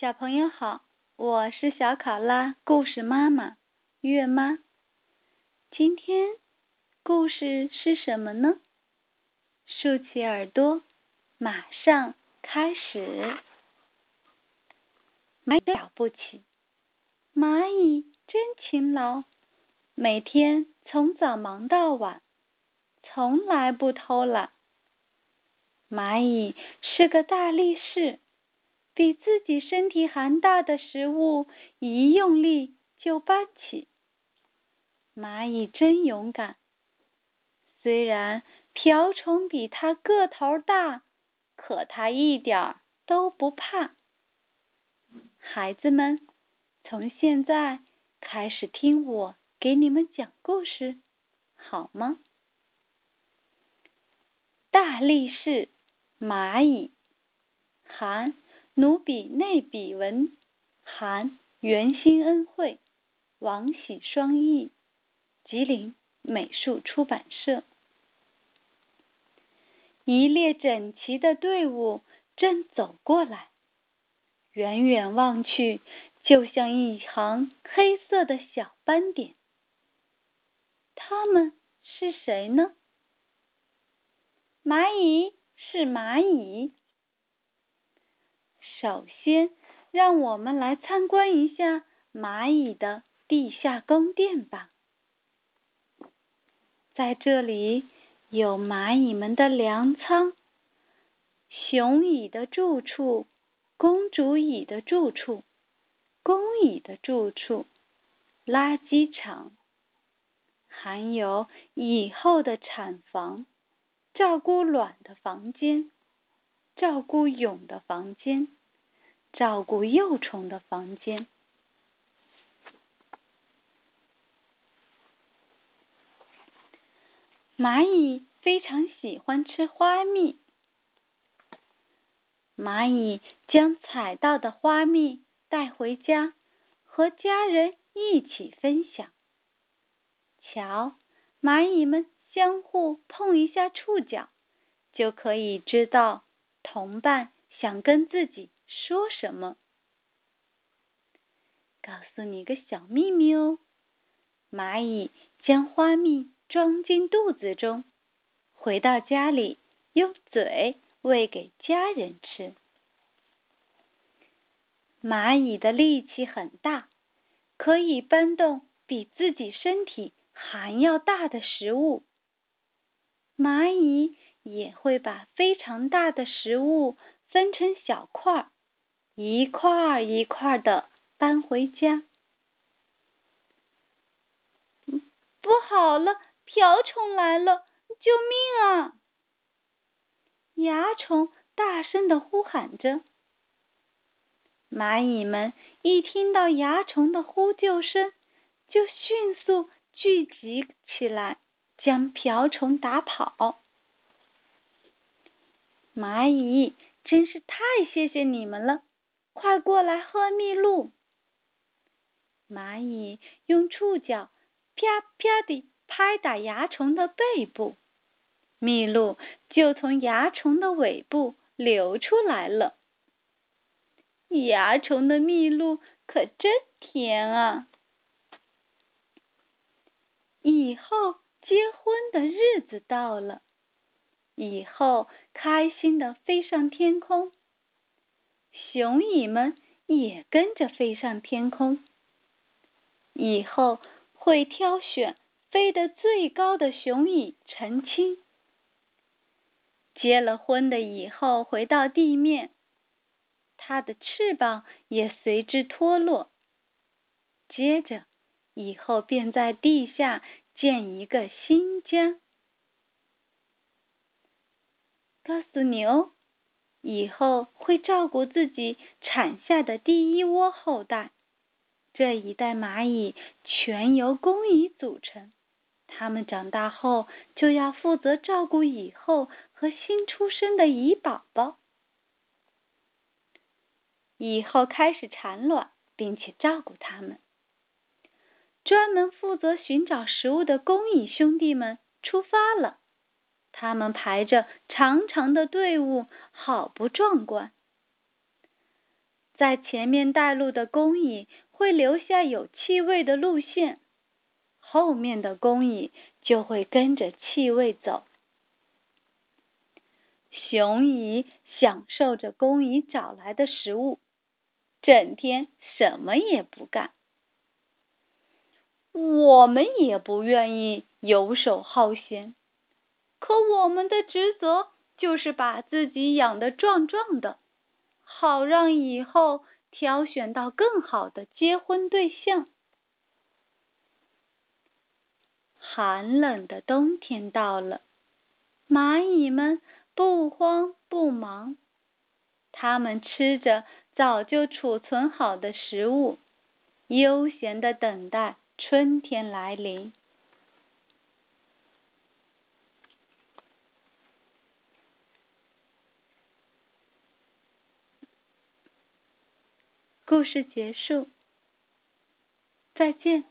小朋友好，我是小考拉故事妈妈月妈。今天故事是什么呢？竖起耳朵，马上开始。蚂蚁了不起，蚂蚁真勤劳，每天从早忙到晚，从来不偷懒。蚂蚁是个大力士。比自己身体还大的食物，一用力就搬起。蚂蚁真勇敢，虽然瓢虫比它个头大，可它一点都不怕。孩子们，从现在开始听我给你们讲故事，好吗？大力士蚂蚁，韩。努比内比文，韩袁心恩惠，王喜双译，吉林美术出版社。一列整齐的队伍正走过来，远远望去，就像一行黑色的小斑点。他们是谁呢？蚂蚁是蚂蚁。首先，让我们来参观一下蚂蚁的地下宫殿吧。在这里有蚂蚁们的粮仓、雄蚁的住处、公主蚁的住处、工蚁的住处、垃圾场，还有蚁后的产房、照顾卵的房间、照顾蛹的房间。照顾幼虫的房间。蚂蚁非常喜欢吃花蜜。蚂蚁将采到的花蜜带回家，和家人一起分享。瞧，蚂蚁们相互碰一下触角，就可以知道同伴想跟自己。说什么？告诉你个小秘密哦！蚂蚁将花蜜装进肚子中，回到家里用嘴喂给家人吃。蚂蚁的力气很大，可以搬动比自己身体还要大的食物。蚂蚁也会把非常大的食物分成小块儿。一块一块的搬回家。不好了，瓢虫来了！救命啊！蚜虫大声的呼喊着。蚂蚁们一听到蚜虫的呼救声，就迅速聚集起来，将瓢虫打跑。蚂蚁真是太谢谢你们了！快过来喝蜜露！蚂蚁用触角啪啪地拍打蚜虫的背部，蜜露就从蚜虫的尾部流出来了。蚜虫的蜜露可真甜啊！以后结婚的日子到了，以后开心的飞上天空。雄蚁们也跟着飞上天空。以后会挑选飞得最高的雄蚁成亲。结了婚的蚁后回到地面，它的翅膀也随之脱落。接着，以后便在地下建一个新家。告诉你哦。以后会照顾自己产下的第一窝后代。这一代蚂蚁全由工蚁组成，它们长大后就要负责照顾蚁后和新出生的蚁宝宝。以后开始产卵，并且照顾它们。专门负责寻找食物的工蚁兄弟们出发了。他们排着长长的队伍，好不壮观。在前面带路的工蚁会留下有气味的路线，后面的工蚁就会跟着气味走。雄蚁享受着工蚁找来的食物，整天什么也不干。我们也不愿意游手好闲，可我们的职责就是把自己养得壮壮的，好让以后挑选到更好的结婚对象。寒冷的冬天到了，蚂蚁们不慌不忙，它们吃着早就储存好的食物，悠闲的等待。春天来临，故事结束，再见。